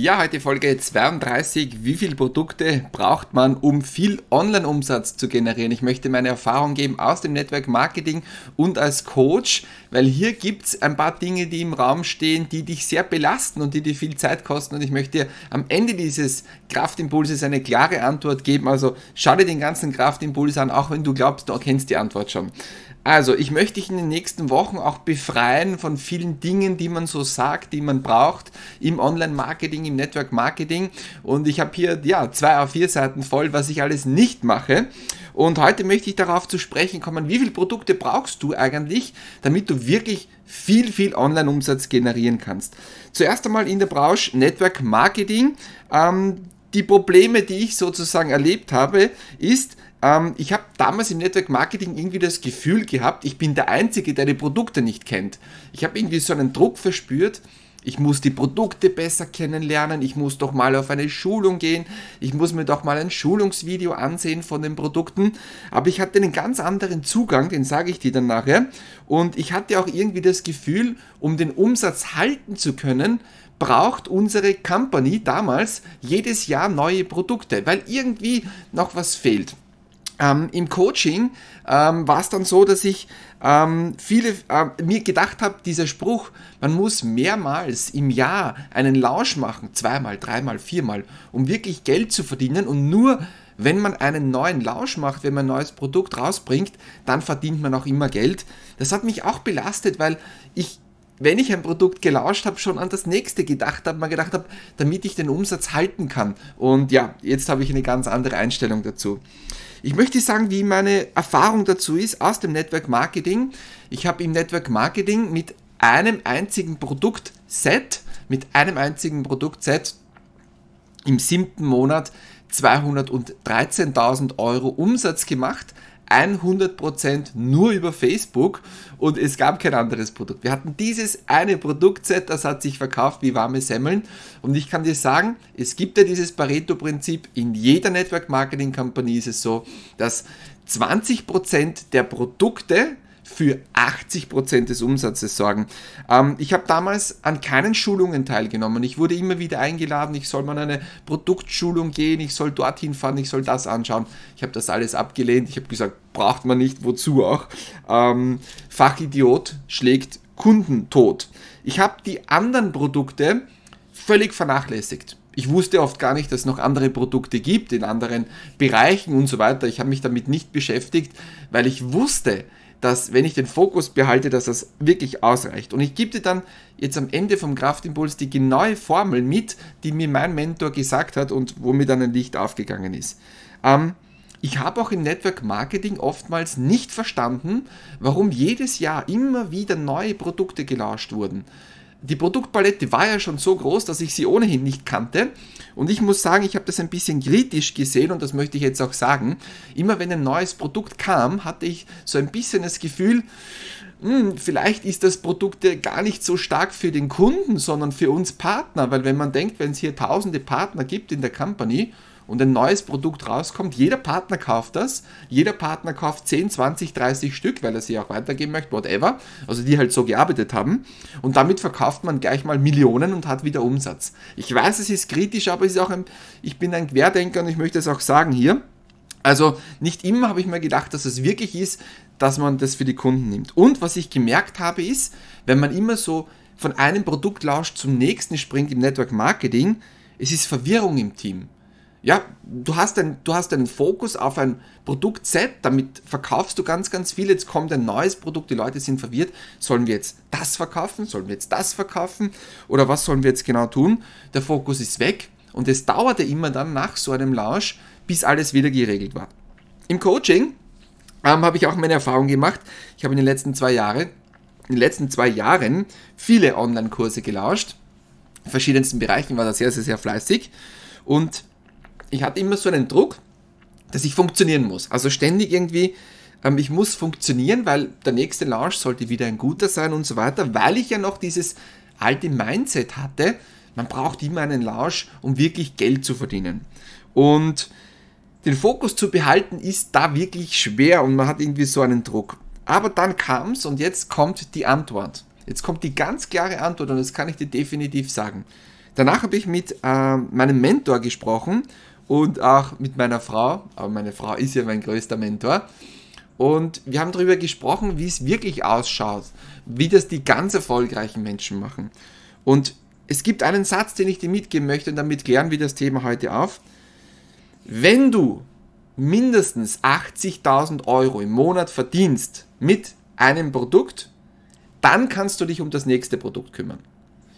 Ja, heute Folge 32. Wie viele Produkte braucht man, um viel Online-Umsatz zu generieren? Ich möchte meine Erfahrung geben aus dem Network Marketing und als Coach, weil hier gibt es ein paar Dinge, die im Raum stehen, die dich sehr belasten und die dir viel Zeit kosten. Und ich möchte dir am Ende dieses Kraftimpulses eine klare Antwort geben. Also schau dir den ganzen Kraftimpuls an, auch wenn du glaubst, du kennst die Antwort schon. Also, ich möchte dich in den nächsten Wochen auch befreien von vielen Dingen, die man so sagt, die man braucht im Online-Marketing, im Network-Marketing. Und ich habe hier ja zwei A4 Seiten voll, was ich alles nicht mache. Und heute möchte ich darauf zu sprechen kommen, wie viele Produkte brauchst du eigentlich, damit du wirklich viel, viel Online-Umsatz generieren kannst. Zuerst einmal in der Branche Network Marketing. Ähm, die Probleme, die ich sozusagen erlebt habe, ist, ähm, ich habe damals im Network Marketing irgendwie das Gefühl gehabt, ich bin der Einzige, der die Produkte nicht kennt. Ich habe irgendwie so einen Druck verspürt, ich muss die Produkte besser kennenlernen, ich muss doch mal auf eine Schulung gehen, ich muss mir doch mal ein Schulungsvideo ansehen von den Produkten. Aber ich hatte einen ganz anderen Zugang, den sage ich dir dann nachher. Und ich hatte auch irgendwie das Gefühl, um den Umsatz halten zu können, braucht unsere Company damals jedes Jahr neue Produkte, weil irgendwie noch was fehlt. Ähm, Im Coaching ähm, war es dann so, dass ich ähm, viele äh, mir gedacht habe, dieser Spruch, man muss mehrmals im Jahr einen Launch machen, zweimal, dreimal, viermal, um wirklich Geld zu verdienen und nur wenn man einen neuen Launch macht, wenn man ein neues Produkt rausbringt, dann verdient man auch immer Geld. Das hat mich auch belastet, weil ich wenn ich ein Produkt gelauscht habe, schon an das nächste gedacht habe, mal gedacht habe, damit ich den Umsatz halten kann. Und ja, jetzt habe ich eine ganz andere Einstellung dazu. Ich möchte sagen, wie meine Erfahrung dazu ist aus dem Network Marketing. Ich habe im Network Marketing mit einem einzigen Produktset, mit einem einzigen Produktset im siebten Monat 213.000 Euro Umsatz gemacht 100% nur über Facebook und es gab kein anderes Produkt. Wir hatten dieses eine Produktset, das hat sich verkauft wie warme Semmeln und ich kann dir sagen, es gibt ja dieses Pareto-Prinzip, in jeder Network Marketing Company ist es so, dass 20% der Produkte für 80% des Umsatzes sorgen. Ähm, ich habe damals an keinen Schulungen teilgenommen. Ich wurde immer wieder eingeladen, ich soll mal eine Produktschulung gehen, ich soll dorthin fahren, ich soll das anschauen. Ich habe das alles abgelehnt. Ich habe gesagt, braucht man nicht, wozu auch. Ähm, Fachidiot schlägt Kunden tot. Ich habe die anderen Produkte völlig vernachlässigt. Ich wusste oft gar nicht, dass es noch andere Produkte gibt in anderen Bereichen und so weiter. Ich habe mich damit nicht beschäftigt, weil ich wusste, dass wenn ich den Fokus behalte, dass das wirklich ausreicht. Und ich gebe dir dann jetzt am Ende vom Kraftimpuls die genaue Formel mit, die mir mein Mentor gesagt hat und wo mir dann ein Licht aufgegangen ist. Ähm, ich habe auch im Network Marketing oftmals nicht verstanden, warum jedes Jahr immer wieder neue Produkte gelauscht wurden die Produktpalette war ja schon so groß, dass ich sie ohnehin nicht kannte. Und ich muss sagen, ich habe das ein bisschen kritisch gesehen und das möchte ich jetzt auch sagen. Immer wenn ein neues Produkt kam, hatte ich so ein bisschen das Gefühl, hm, vielleicht ist das Produkt gar nicht so stark für den Kunden, sondern für uns Partner. Weil wenn man denkt, wenn es hier tausende Partner gibt in der Company und ein neues Produkt rauskommt, jeder Partner kauft das, jeder Partner kauft 10, 20, 30 Stück, weil er sie auch weitergeben möchte, whatever, also die halt so gearbeitet haben und damit verkauft man gleich mal Millionen und hat wieder Umsatz. Ich weiß, es ist kritisch, aber es ist auch ein, ich bin ein Querdenker und ich möchte es auch sagen hier. Also nicht immer habe ich mir gedacht, dass es wirklich ist, dass man das für die Kunden nimmt. Und was ich gemerkt habe ist, wenn man immer so von einem Produktlausch zum nächsten springt im Network Marketing, es ist Verwirrung im Team ja, du hast, ein, du hast einen Fokus auf ein Produktset, damit verkaufst du ganz, ganz viel. Jetzt kommt ein neues Produkt, die Leute sind verwirrt. Sollen wir jetzt das verkaufen? Sollen wir jetzt das verkaufen? Oder was sollen wir jetzt genau tun? Der Fokus ist weg und es dauerte immer dann nach so einem Launch, bis alles wieder geregelt war. Im Coaching ähm, habe ich auch meine Erfahrung gemacht. Ich habe in den letzten zwei Jahren, in den letzten zwei Jahren viele Online-Kurse gelauscht. In verschiedensten Bereichen war das sehr, sehr, sehr fleißig. Und ich hatte immer so einen Druck, dass ich funktionieren muss. Also ständig irgendwie, ähm, ich muss funktionieren, weil der nächste Launch sollte wieder ein guter sein und so weiter, weil ich ja noch dieses alte Mindset hatte, man braucht immer einen Launch, um wirklich Geld zu verdienen. Und den Fokus zu behalten ist da wirklich schwer und man hat irgendwie so einen Druck. Aber dann kam es und jetzt kommt die Antwort. Jetzt kommt die ganz klare Antwort und das kann ich dir definitiv sagen. Danach habe ich mit äh, meinem Mentor gesprochen und auch mit meiner Frau, aber meine Frau ist ja mein größter Mentor. Und wir haben darüber gesprochen, wie es wirklich ausschaut, wie das die ganz erfolgreichen Menschen machen. Und es gibt einen Satz, den ich dir mitgeben möchte und damit klären wir das Thema heute auf. Wenn du mindestens 80.000 Euro im Monat verdienst mit einem Produkt, dann kannst du dich um das nächste Produkt kümmern.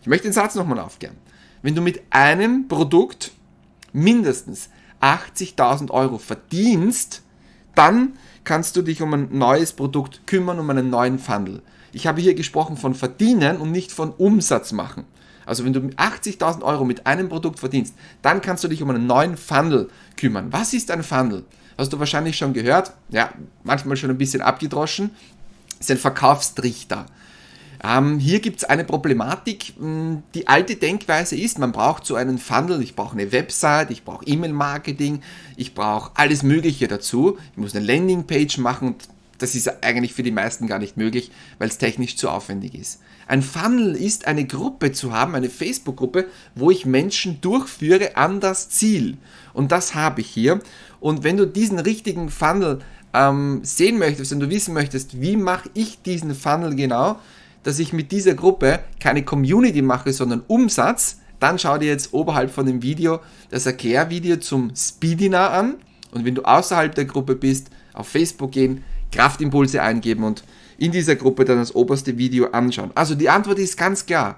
Ich möchte den Satz nochmal aufklären. Wenn du mit einem Produkt mindestens 80.000 Euro verdienst, dann kannst du dich um ein neues Produkt kümmern, um einen neuen Funnel. Ich habe hier gesprochen von verdienen und nicht von Umsatz machen. Also wenn du 80.000 Euro mit einem Produkt verdienst, dann kannst du dich um einen neuen Funnel kümmern. Was ist ein Funnel? Hast du wahrscheinlich schon gehört, ja, manchmal schon ein bisschen abgedroschen, ist ein Verkaufstrichter. Ähm, hier gibt es eine Problematik. Hm, die alte Denkweise ist, man braucht so einen Funnel, ich brauche eine Website, ich brauche E-Mail-Marketing, ich brauche alles Mögliche dazu. Ich muss eine Landingpage machen und das ist eigentlich für die meisten gar nicht möglich, weil es technisch zu aufwendig ist. Ein Funnel ist eine Gruppe zu haben, eine Facebook-Gruppe, wo ich Menschen durchführe an das Ziel. Und das habe ich hier. Und wenn du diesen richtigen Funnel ähm, sehen möchtest, wenn du wissen möchtest, wie mache ich diesen Funnel genau, dass ich mit dieser Gruppe keine Community mache, sondern Umsatz, dann schau dir jetzt oberhalb von dem Video das Erklärvideo zum Speedinar an. Und wenn du außerhalb der Gruppe bist, auf Facebook gehen, Kraftimpulse eingeben und in dieser Gruppe dann das oberste Video anschauen. Also die Antwort ist ganz klar.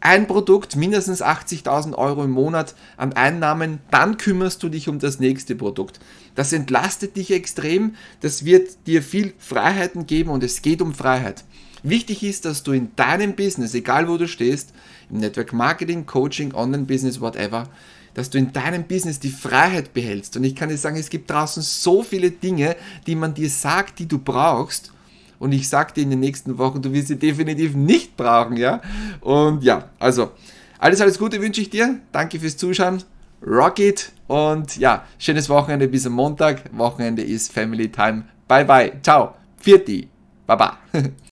Ein Produkt, mindestens 80.000 Euro im Monat an Einnahmen, dann kümmerst du dich um das nächste Produkt. Das entlastet dich extrem, das wird dir viel Freiheiten geben und es geht um Freiheit. Wichtig ist, dass du in deinem Business, egal wo du stehst, im Network Marketing, Coaching, Online-Business, whatever, dass du in deinem Business die Freiheit behältst. Und ich kann dir sagen, es gibt draußen so viele Dinge, die man dir sagt, die du brauchst. Und ich sage dir in den nächsten Wochen, du wirst sie definitiv nicht brauchen, ja. Und ja, also alles, alles Gute wünsche ich dir. Danke fürs Zuschauen. Rock it. Und ja, schönes Wochenende bis am Montag. Wochenende ist Family Time. Bye bye. Ciao. Vierti. Baba.